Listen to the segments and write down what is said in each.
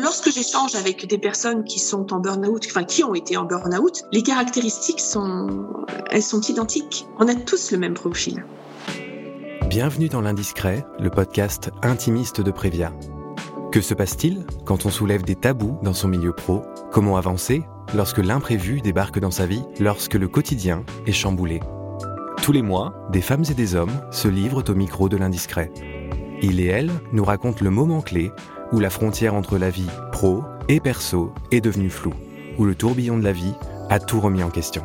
Lorsque j'échange avec des personnes qui sont en burn-out, enfin qui ont été en burn-out, les caractéristiques sont, elles sont identiques. On a tous le même profil. Bienvenue dans l'Indiscret, le podcast intimiste de Prévia. Que se passe-t-il quand on soulève des tabous dans son milieu pro? Comment avancer lorsque l'imprévu débarque dans sa vie, lorsque le quotidien est chamboulé? Tous les mois, des femmes et des hommes se livrent au micro de l'Indiscret. Il et elle nous racontent le moment clé où la frontière entre la vie pro et perso est devenue floue, où le tourbillon de la vie a tout remis en question.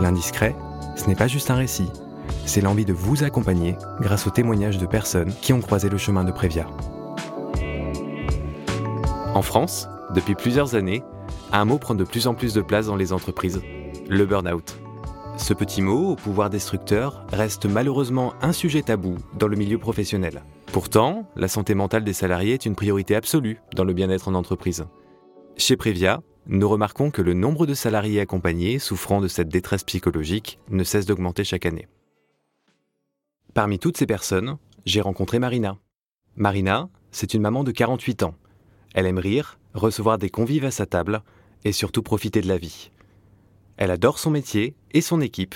L'indiscret, ce n'est pas juste un récit, c'est l'envie de vous accompagner grâce aux témoignages de personnes qui ont croisé le chemin de Prévia. En France, depuis plusieurs années, un mot prend de plus en plus de place dans les entreprises, le burn-out. Ce petit mot, au pouvoir destructeur, reste malheureusement un sujet tabou dans le milieu professionnel. Pourtant, la santé mentale des salariés est une priorité absolue dans le bien-être en entreprise. Chez Previa, nous remarquons que le nombre de salariés accompagnés souffrant de cette détresse psychologique ne cesse d'augmenter chaque année. Parmi toutes ces personnes, j'ai rencontré Marina. Marina, c'est une maman de 48 ans. Elle aime rire, recevoir des convives à sa table et surtout profiter de la vie. Elle adore son métier et son équipe,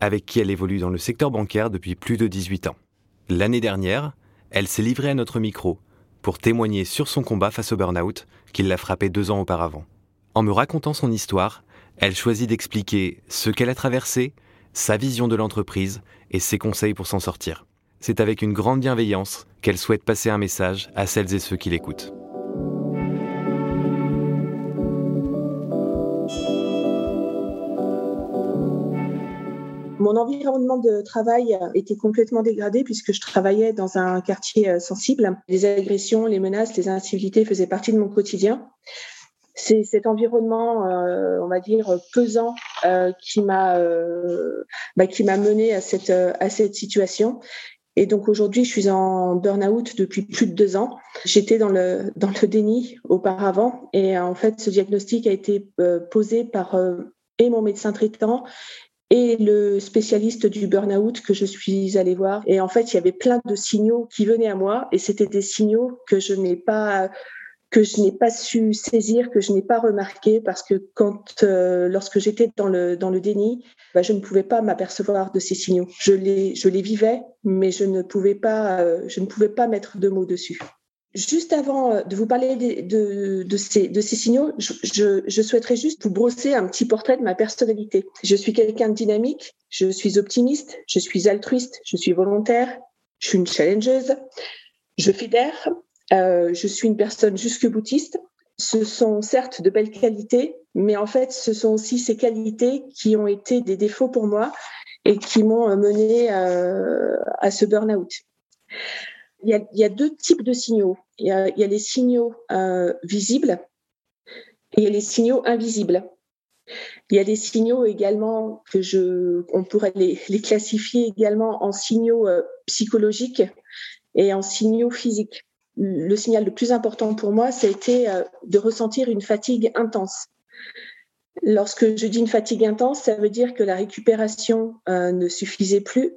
avec qui elle évolue dans le secteur bancaire depuis plus de 18 ans. L'année dernière, elle s'est livrée à notre micro pour témoigner sur son combat face au burn-out qui l'a frappé deux ans auparavant. En me racontant son histoire, elle choisit d'expliquer ce qu'elle a traversé, sa vision de l'entreprise et ses conseils pour s'en sortir. C'est avec une grande bienveillance qu'elle souhaite passer un message à celles et ceux qui l'écoutent. Mon environnement de travail était complètement dégradé puisque je travaillais dans un quartier euh, sensible. Les agressions, les menaces, les incivilités faisaient partie de mon quotidien. C'est cet environnement, euh, on va dire, pesant euh, qui m'a bah, qui m'a mené à cette à cette situation. Et donc aujourd'hui, je suis en burn-out depuis plus de deux ans. J'étais dans le dans le déni auparavant, et en fait, ce diagnostic a été posé par et mon médecin traitant et le spécialiste du burn-out que je suis allée voir. Et en fait, il y avait plein de signaux qui venaient à moi et c'était des signaux que je n'ai pas que je n'ai pas su saisir, que je n'ai pas remarqué parce que quand euh, lorsque j'étais dans le dans le déni, bah, je ne pouvais pas m'apercevoir de ces signaux. Je les je les vivais, mais je ne pouvais pas euh, je ne pouvais pas mettre de mots dessus. Juste avant euh, de vous parler de, de, ces, de ces, signaux, je, je, souhaiterais juste vous brosser un petit portrait de ma personnalité. Je suis quelqu'un de dynamique, je suis optimiste, je suis altruiste, je suis volontaire, je suis une challengeuse, je fédère, euh, je suis une personne jusque boutiste. Ce sont certes de belles qualités, mais en fait, ce sont aussi ces qualités qui ont été des défauts pour moi et qui m'ont mené euh, à ce burn-out il y, a, deux types de signaux. Il y a, les signaux euh, visibles et il y a les signaux invisibles. Il y a des signaux également que je, on pourrait les, classifier également en signaux euh, psychologiques et en signaux physiques. Le signal le plus important pour moi, ça a été euh, de ressentir une fatigue intense. Lorsque je dis une fatigue intense, ça veut dire que la récupération ne suffisait plus.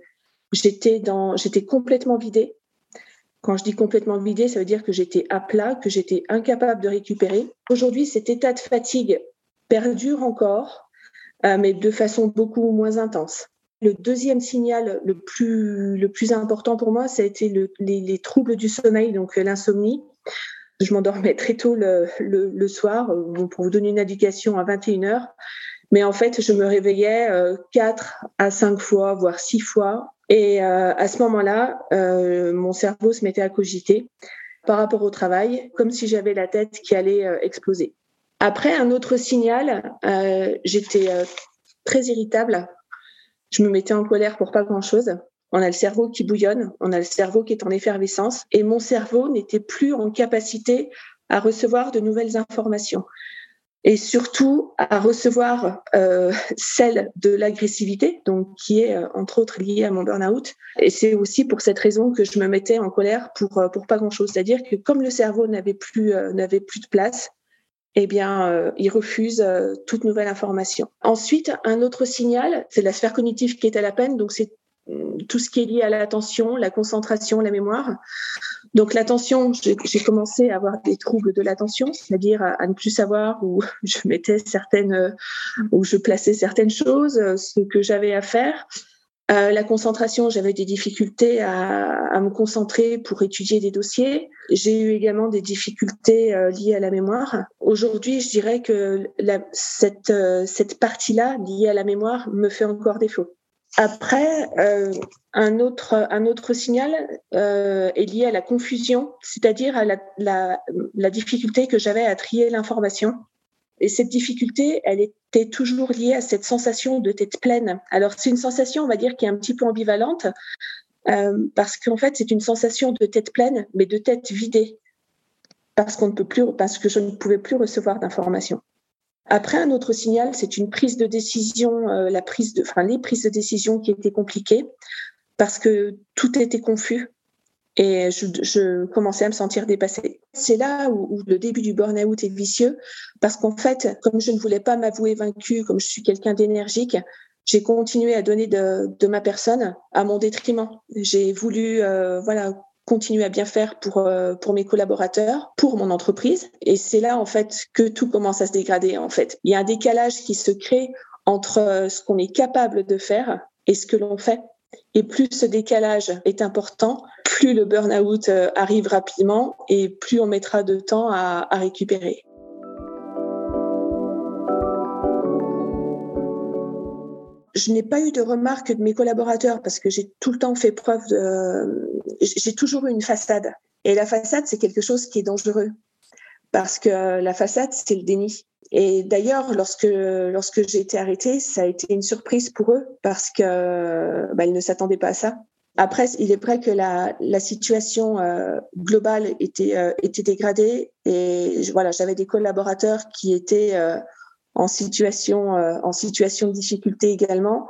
J'étais dans, j'étais complètement vidée. Quand je dis complètement vidé, ça veut dire que j'étais à plat, que j'étais incapable de récupérer. Aujourd'hui, cet état de fatigue perdure encore, euh, mais de façon beaucoup moins intense. Le deuxième signal le plus, important pour moi, ça a été le, les, troubles du sommeil, donc euh, l'insomnie. Je m'endormais très tôt le, soir, euh, pour vous donner une indication, à 21h. Mais en fait, je me réveillais quatre à cinq fois, voire six fois et euh, à ce moment-là, euh, mon cerveau se mettait à cogiter par rapport au travail, comme si j'avais la tête qui allait euh, exploser. Après, un autre signal, j'étais très irritable. Je me mettais en colère pour pas grand-chose. On a le cerveau qui bouillonne, on a le cerveau qui est en effervescence, et mon cerveau n'était plus en capacité à recevoir de nouvelles informations et surtout à recevoir euh, celle de l'agressivité, donc qui est euh, entre autres liée à mon burn-out. Et c'est aussi pour cette raison que je me mettais en colère pour euh, pour pas grand-chose. C'est-à-dire que comme le cerveau n'avait plus euh, n'avait plus de place, eh bien, il refuse toute nouvelle information. Ensuite, un autre signal, c'est la sphère cognitive qui est à la peine. Donc c'est tout ce qui est lié à l'attention, la concentration, la mémoire. Donc l'attention, j'ai commencé à avoir des troubles de l'attention, c'est-à-dire à, ne plus savoir où je mettais certaines, où je plaçais certaines choses, ce que j'avais à faire. Euh, la concentration, j'avais des difficultés à, me concentrer pour étudier des dossiers. J'ai eu également des difficultés euh, liées à la mémoire. Aujourd'hui, je dirais que cette, euh, cette partie-là, liée à la mémoire, me fait encore défaut. Après, un, autre, un autre signal est lié à la confusion, c'est-à-dire à la difficulté que j'avais à trier l'information. Et cette difficulté, elle était toujours liée à cette sensation de tête pleine. Alors c'est une sensation, on va dire, qui est un petit peu ambivalente, euh, parce qu'en fait c'est une sensation de tête pleine, mais de tête vidée, parce qu'on ne peut plus, parce que je ne pouvais plus recevoir d'informations. Après, un autre signal, c'est une prise de décision, euh, la prise de, enfin, les prises de décision qui étaient compliquées, parce que tout était confus. Et je, commençais à me sentir dépassée. C'est là où, le début du burn-out est vicieux, parce qu'en fait, comme je ne voulais pas m'avouer vaincue, comme je suis quelqu'un d'énergique, j'ai continué à donner de, ma personne à mon détriment. J'ai voulu, euh, voilà, continuer à bien faire pour euh, pour mes collaborateurs, pour mon entreprise. Et c'est là en fait que tout commence à se dégrader. En fait, il y a un décalage qui se crée entre ce qu'on est capable de faire et ce que l'on fait. Et plus ce décalage est important, plus le burn-out euh, arrive rapidement et plus on mettra de temps à, récupérer. Je n'ai pas eu de remarques de mes collaborateurs parce que j'ai tout le temps fait preuve de... J'ai toujours eu une façade. Et la façade, c'est quelque chose qui est dangereux parce que la façade, c'est le déni. Et d'ailleurs, lorsque lorsque j'ai été arrêtée, ça a été une surprise pour eux parce que bah, ils ne s'attendaient pas à ça. Après, il est vrai que la, la situation euh, globale était euh, était dégradée et voilà, j'avais des collaborateurs qui étaient euh, en situation en situation de difficulté également.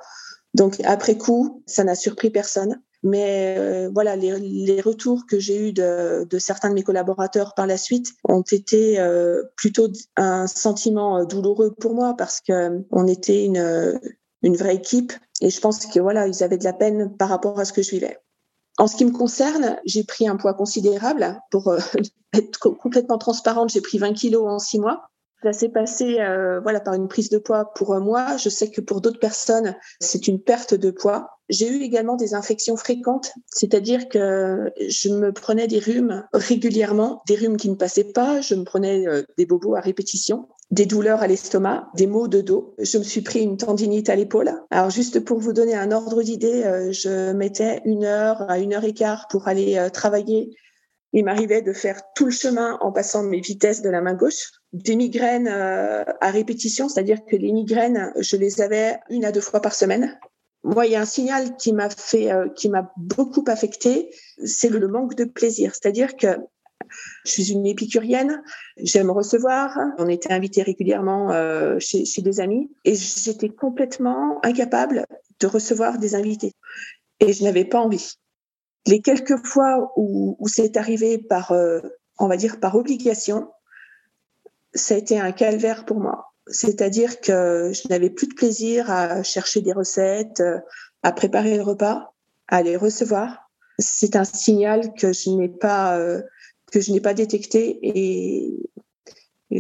Donc après coup, ça n'a surpris personne. Mais euh, voilà, les, les, retours que j'ai eus de, de, certains de mes collaborateurs par la suite ont été euh, plutôt un sentiment euh, douloureux pour moi parce que on était une, une vraie équipe et je pense que voilà, ils avaient de la peine par rapport à ce que je vivais. En ce qui me concerne, j'ai pris un poids considérable. Pour être complètement transparente, j'ai pris 20 kilos en six mois. Ça s'est passé euh, voilà par une prise de poids pour moi. Je sais que pour d'autres personnes, c'est une perte de poids. J'ai eu également des infections fréquentes, c'est-à-dire que je me prenais des rhumes régulièrement, des rhumes qui ne passaient pas. Je me prenais euh, des bobos à répétition, des douleurs à l'estomac, des maux de dos. Je me suis pris une tendinite à l'épaule. Alors juste pour vous donner un ordre d'idée, euh, je mettais une heure à une heure et quart pour aller travailler il m'arrivait de faire tout le chemin en passant mes vitesses de la main gauche. Des migraines euh, à répétition, c'est-à-dire que les migraines, je les avais une à deux fois par semaine. Moi, il y a un signal qui m'a fait, euh, qui m'a beaucoup affecté, c'est le manque de plaisir. C'est-à-dire que je suis une épicurienne, j'aime recevoir. On était invités régulièrement euh, chez des amis et j'étais complètement incapable de recevoir des invités. Et je n'avais pas envie. Les quelques fois où, c'est arrivé par, euh, on va dire, par obligation, ça a été un calvaire pour moi. C'est-à-dire que je n'avais plus de plaisir à chercher des recettes, euh, à préparer le repas, à les recevoir. C'est un signal que je n'ai pas euh, que je n'ai pas détecté et,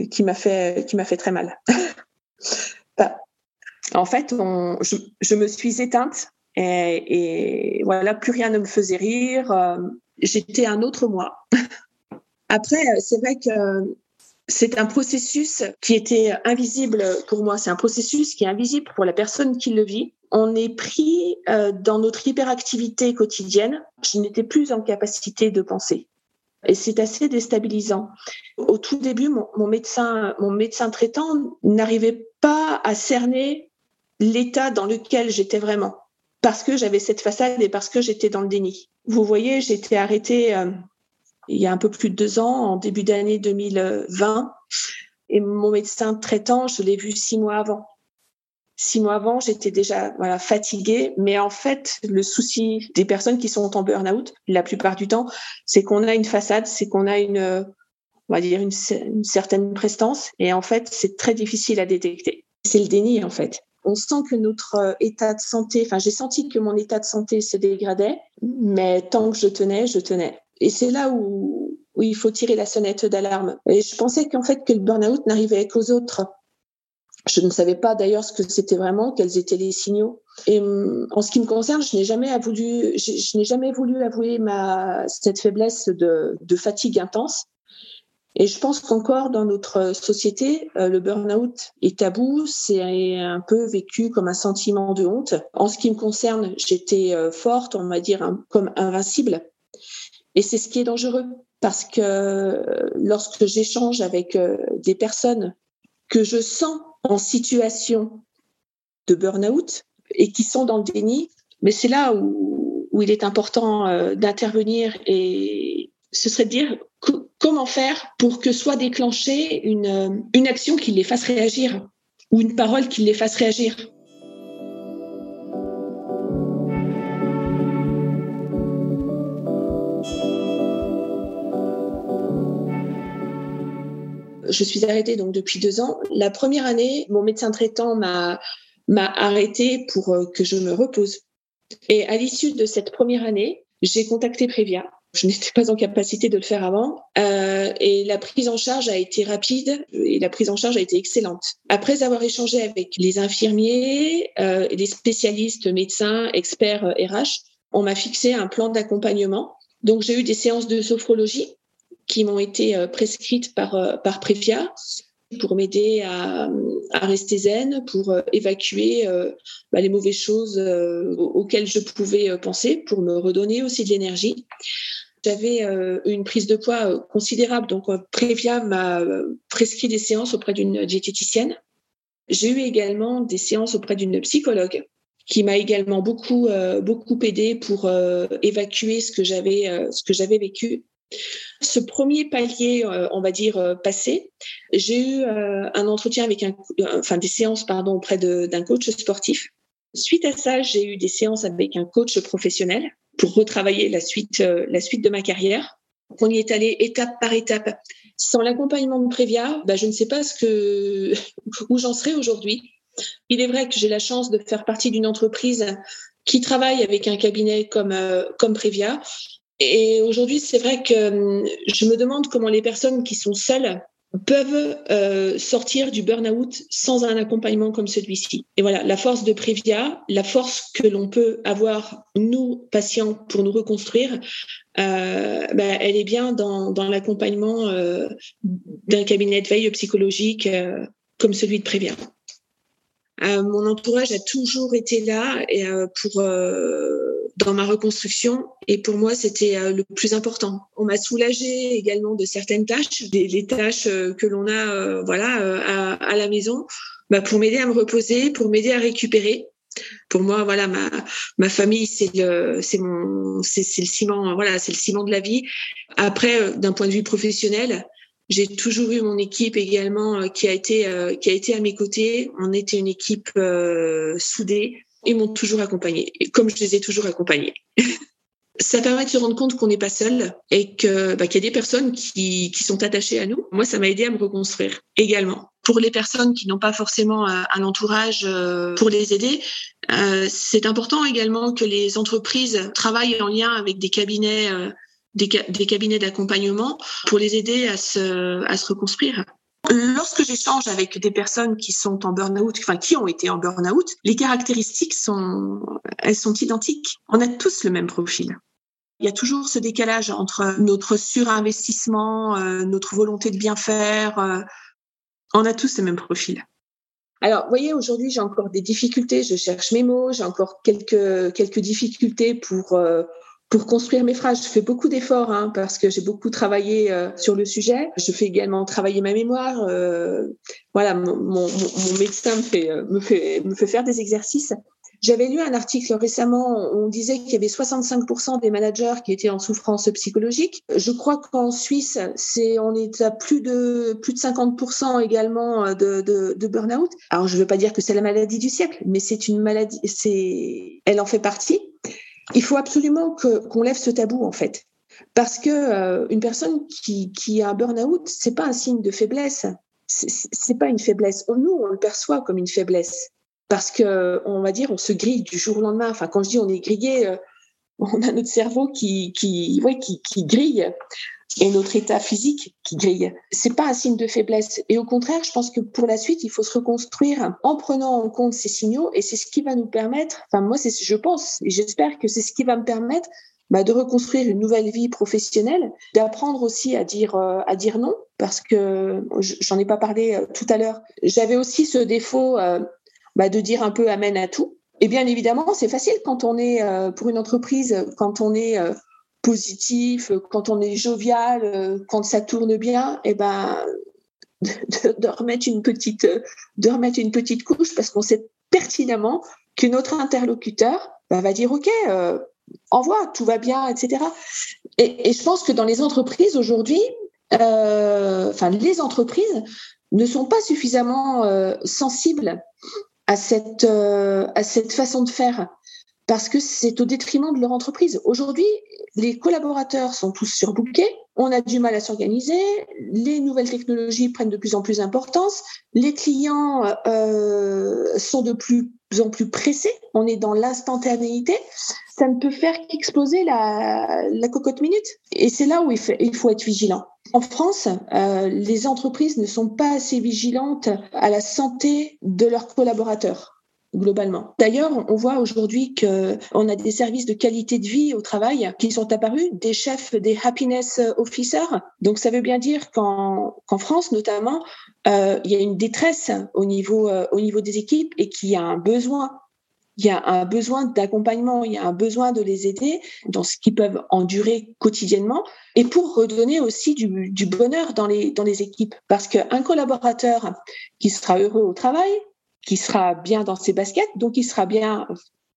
qui m'a fait qui m'a fait très mal. Bah, en fait, je, me suis éteinte et, voilà, plus rien ne me faisait rire. Euh, j'étais un autre moi. Après, euh, c'est vrai que c'est un processus qui était invisible pour moi. C'est un processus qui est invisible pour la personne qui le vit. On est pris euh, dans notre hyperactivité quotidienne. Je n'étais plus en capacité de penser. Et c'est assez déstabilisant. Au tout début, mon médecin, mon médecin traitant n'arrivait pas à cerner l'état dans lequel j'étais vraiment parce que j'avais cette façade et parce que j'étais dans le déni. Vous voyez, j'ai été arrêtée euh, il y a un peu plus de deux ans, en début d'année 2020, et mon médecin traitant, je l'ai vu six mois avant. Six mois avant, j'étais déjà voilà fatiguée, mais en fait, le souci des personnes qui sont en burn-out, la plupart du temps, c'est qu'on a une façade, c'est qu'on a une, on va dire une, une certaine prestance, et en fait, c'est très difficile à détecter. C'est le déni en fait On sent que notre état de santé, enfin j'ai senti que mon état de santé se dégradait, mais tant que je tenais, je tenais. Et c'est là où, il faut tirer la sonnette d'alarme. Et je pensais qu'en fait que le burn-out n'arrivait qu'aux autres. Je ne savais pas d'ailleurs ce que c'était vraiment, quels étaient les signaux. Et hum, en ce qui me concerne, je n'ai jamais voulu, je, jamais voulu avouer ma cette faiblesse de fatigue intense. Et je pense qu'encore dans notre société, euh, le burn-out est tabou, c'est un peu vécu comme un sentiment de honte. En ce qui me concerne, j'étais euh, forte, on va dire comme invincible. Et c'est ce qui est dangereux parce que euh, lorsque j'échange avec des personnes que je sens en situation de burn-out et qui sont dans le déni, mais c'est là où, il est important d'intervenir et ce serait de dire comment faire pour que soit déclenchée une, euh, une action qui les fasse réagir ou une parole qui les fasse réagir. Je suis arrêtée donc depuis deux ans. La première année, mon médecin traitant m'a m'a arrêtée pour euh, que je me repose. Et à l'issue de cette première année, j'ai contacté Prévia je n'étais pas en capacité de le faire avant. Euh, et la prise en charge a été rapide et la prise en charge a été excellente. Après avoir échangé avec les infirmiers, euh, les spécialistes, médecins, experts RH, euh, on m'a fixé un plan d'accompagnement. Donc j'ai eu des séances de sophrologie qui m'ont été euh, prescrites par, euh, par Prévia pour m'aider à, rester zen, pour évacuer bah, les mauvaises choses auxquelles je pouvais penser, pour me redonner aussi de l'énergie. J'avais une prise de poids considérable, donc Prévia m'a prescrit des séances auprès d'une diététicienne. J'ai eu également des séances auprès d'une psychologue qui m'a également beaucoup beaucoup aidé pour évacuer ce que j'avais ce que j'avais vécu. Ce premier palier, euh, on va dire euh, passé, j'ai eu euh, un entretien avec un, enfin des séances pardon auprès d'un coach sportif. Suite à ça, j'ai eu des séances avec un coach professionnel pour retravailler la suite, la suite de ma carrière. On y est allé étape par étape. Sans l'accompagnement de Prévia, bah, je ne sais pas ce que, où j'en serais aujourd'hui. Il est vrai que j'ai la chance de faire partie d'une entreprise qui travaille avec un cabinet comme, comme Prévia et aujourd'hui, c'est vrai que hum, je me demande comment les personnes qui sont seules peuvent euh, sortir du burn-out sans un accompagnement comme celui-ci. Et voilà, la force de Prévia, la force que l'on peut avoir, nous, patients, pour nous reconstruire, euh, bah, elle est bien dans, l'accompagnement euh, d'un cabinet de veille psychologique euh, comme celui de Prévia. Euh, mon entourage a toujours été là et, pour dans ma reconstruction. Et pour moi, c'était euh, le plus important. On m'a soulagé également de certaines tâches, les tâches euh, que l'on a, euh, voilà, à, la maison, bah, pour m'aider à me reposer, pour m'aider à récupérer. Pour moi, voilà, ma, ma famille, c'est le, c'est mon, c'est, le ciment, voilà, c'est le ciment de la vie. Après, d'un point de vue professionnel, j'ai toujours eu mon équipe également qui a été, qui a été à mes côtés. On était une équipe soudée ils m'ont toujours accompagné, comme je les ai toujours accompagnés. ça permet de se rendre compte qu'on n'est pas seul et que bah, qu'il y a des personnes qui, qui sont attachées à nous. Moi, ça m'a aidé à me reconstruire également. Pour les personnes qui n'ont pas forcément un entourage euh, pour les aider, euh, c'est important également que les entreprises travaillent en lien avec des cabinets, euh, des, des cabinets d'accompagnement pour les aider à se, à se reconstruire. Lorsque j'échange avec des personnes qui sont en burn-out, enfin qui ont été en burn-out, les caractéristiques sont, elles sont identiques. On a tous le même profil. Il y a toujours ce décalage entre notre surinvestissement, euh, notre volonté de bien faire. Euh, on a tous le même profil. Alors, vous voyez, aujourd'hui, j'ai encore des difficultés. Je cherche mes mots. J'ai encore quelques quelques difficultés pour euh, pour construire mes phrases, je fais beaucoup d'efforts hein, parce que j'ai beaucoup travaillé euh, sur le sujet. Je fais également travailler ma mémoire. Euh, voilà, mon, mon, mon, médecin me fait, euh, me fait me fait faire des exercices. J'avais lu un article récemment, on disait qu'il y avait 65% des managers qui étaient en souffrance psychologique. Je crois qu'en Suisse, c'est on est à plus de plus de 50% également de, de, de burn-out. Alors je ne veux pas dire que c'est la maladie du siècle, mais c'est une maladie, c'est elle en fait partie. Il faut absolument qu'on lève ce tabou en fait, parce que euh, une personne qui, a un burn-out, c'est pas un signe de faiblesse. C'est pas une faiblesse. Nous, on le perçoit comme une faiblesse. parce que on va dire on se grille du jour au lendemain. Enfin, quand je dis on est grillé, euh, on a notre cerveau qui qui ouais, qui, qui grille et notre état physique qui grille. C'est pas un signe de faiblesse. Et au contraire, je pense que pour la suite, il faut se reconstruire en prenant en compte ces signaux. Et c'est ce qui va nous permettre. Enfin, moi, c'est je pense et j'espère que c'est ce qui va me permettre bah, de reconstruire une nouvelle vie professionnelle, d'apprendre aussi à dire euh, à dire non parce que j'en ai pas parlé euh, tout à l'heure. J'avais aussi ce défaut euh, bah, de dire un peu amen à tout. Et bien évidemment, c'est facile quand on est pour une entreprise, quand on est positif, quand on est jovial, quand ça tourne bien, et ben de, remettre une petite de remettre une petite couche parce qu'on sait pertinemment que notre interlocuteur bah, va dire ok envoie, tout va bien, etc. Et, je pense que dans les entreprises aujourd'hui, euh, enfin les entreprises ne sont pas suffisamment euh, sensibles à cette euh, à cette façon de faire parce que c'est au détriment de leur entreprise. Aujourd'hui, les collaborateurs sont tous surbookés, on a du mal à s'organiser, les nouvelles technologies prennent de plus en plus d'importance, les clients euh, sont de plus en plus pressés, on est dans l'instantanéité, ça ne peut faire qu'exploser la, la cocotte minute. Et c'est là où il, il, faut être vigilant. En France, euh, les entreprises ne sont pas assez vigilantes à la santé de leurs collaborateurs globalement. D'ailleurs, on voit aujourd'hui qu'on a des services de qualité de vie au travail qui sont apparus, des chefs, des happiness officers. Donc, ça veut bien dire qu'en France, notamment, euh, il y a une détresse au niveau, euh, au niveau des équipes et qu'il y a un besoin il y a un besoin d'accompagnement, il y a un besoin de les aider dans ce qu'ils peuvent endurer quotidiennement et pour redonner aussi du, du bonheur dans les, dans les équipes. Parce qu'un collaborateur qui sera heureux au travail, qui sera bien dans ses baskets, donc il sera bien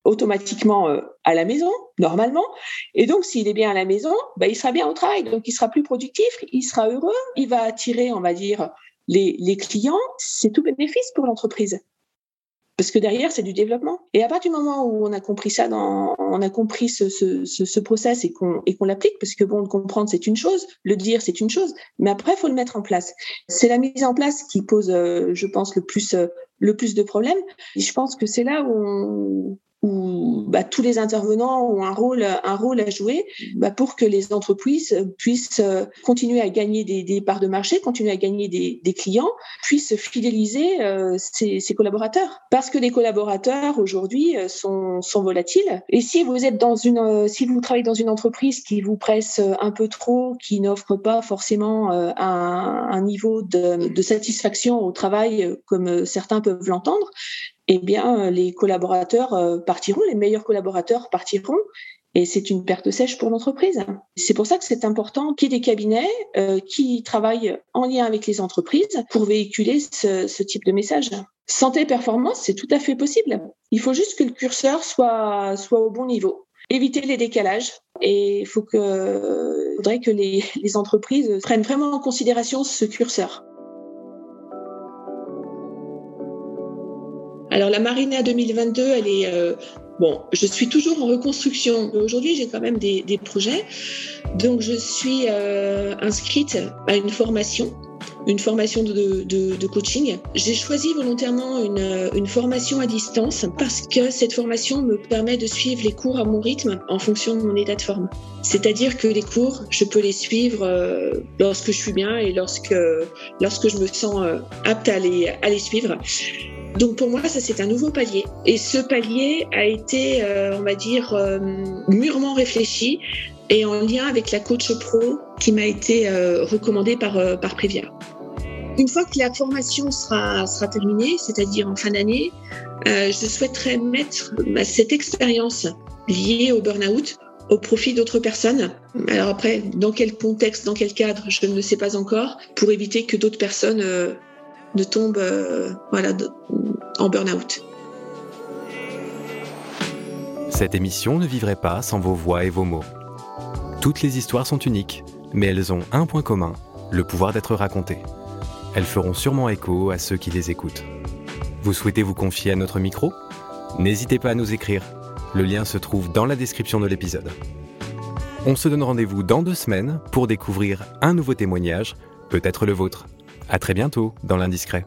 automatiquement euh, à la maison, normalement. Et donc, s'il est bien à la maison, bah, il sera bien au travail, donc il sera plus productif, il sera heureux, il va attirer, on va dire, les, clients. C'est tout bénéfice pour l'entreprise. Parce que derrière, c'est du développement. Et à partir du moment où on a compris ça, on a compris ce, ce, ce, ce process et qu'on et qu'on l'applique, parce que bon, le comprendre c'est une chose, le dire c'est une chose, mais après il faut le mettre en place. C'est la mise en place qui pose, euh, je pense, le plus euh, le plus de problèmes. Je pense que c'est là où on, où bah, tous les intervenants ont un rôle, un rôle à jouer bah, pour que les entreprises puissent euh, continuer à gagner des, des parts de marché, continuer à gagner des, des clients, puissent fidéliser euh, ses, collaborateurs. Parce que les collaborateurs aujourd'hui euh, sont, sont volatiles. Et si vous êtes dans une, euh, si vous travaillez dans une entreprise qui vous presse un peu trop, qui n'offre pas forcément un, un niveau de, de satisfaction au travail comme certains peuvent l'entendre, eh bien, les collaborateurs euh, partiront, les meilleurs collaborateurs partiront. Et c'est une perte sèche pour l'entreprise. C'est pour ça que c'est important qu'il y ait des cabinets euh, qui travaillent en lien avec les entreprises pour véhiculer ce, ce type de message. Santé performance, c'est tout à fait possible. Il faut juste que le curseur soit, soit au bon niveau. Éviter les décalages. Et il faut que, faudrait que les, les entreprises prennent vraiment en considération ce curseur. Alors la Marina 2022, elle est euh, bon. Je suis toujours en reconstruction. Aujourd'hui, j'ai quand même des, projets. Donc je suis euh, inscrite à une formation une formation de, coaching. J'ai choisi volontairement une, une, formation à distance parce que cette formation me permet de suivre les cours à mon rythme en fonction de mon état de forme. C'est-à-dire que les cours, je peux les suivre euh, lorsque je suis bien et lorsque, lorsque je me sens apte à les, à les suivre. Donc pour moi, ça c'est un nouveau palier. Et ce palier a été, euh, on va dire, euh, mûrement réfléchi et en lien avec la coach pro qui m'a été euh, recommandée par, par. Une fois que la formation sera, sera terminée, c'est-à-dire en fin d'année, je souhaiterais mettre cette expérience liée au burn-out au profit d'autres personnes. Alors après, dans quel contexte, dans quel cadre, je ne sais pas encore, pour éviter que d'autres personnes ne tombe euh, voilà, en burn-out. Cette émission ne vivrait pas sans vos voix et vos mots. Toutes les histoires sont uniques, mais elles ont un point commun, le pouvoir d'être racontées. Elles feront sûrement écho à ceux qui les écoutent. Vous souhaitez vous confier à notre micro? N'hésitez pas à nous écrire. Le lien se trouve dans la description de l'épisode. On se donne rendez-vous dans deux semaines pour découvrir un nouveau témoignage, peut-être le vôtre. À très bientôt dans l'Indiscret.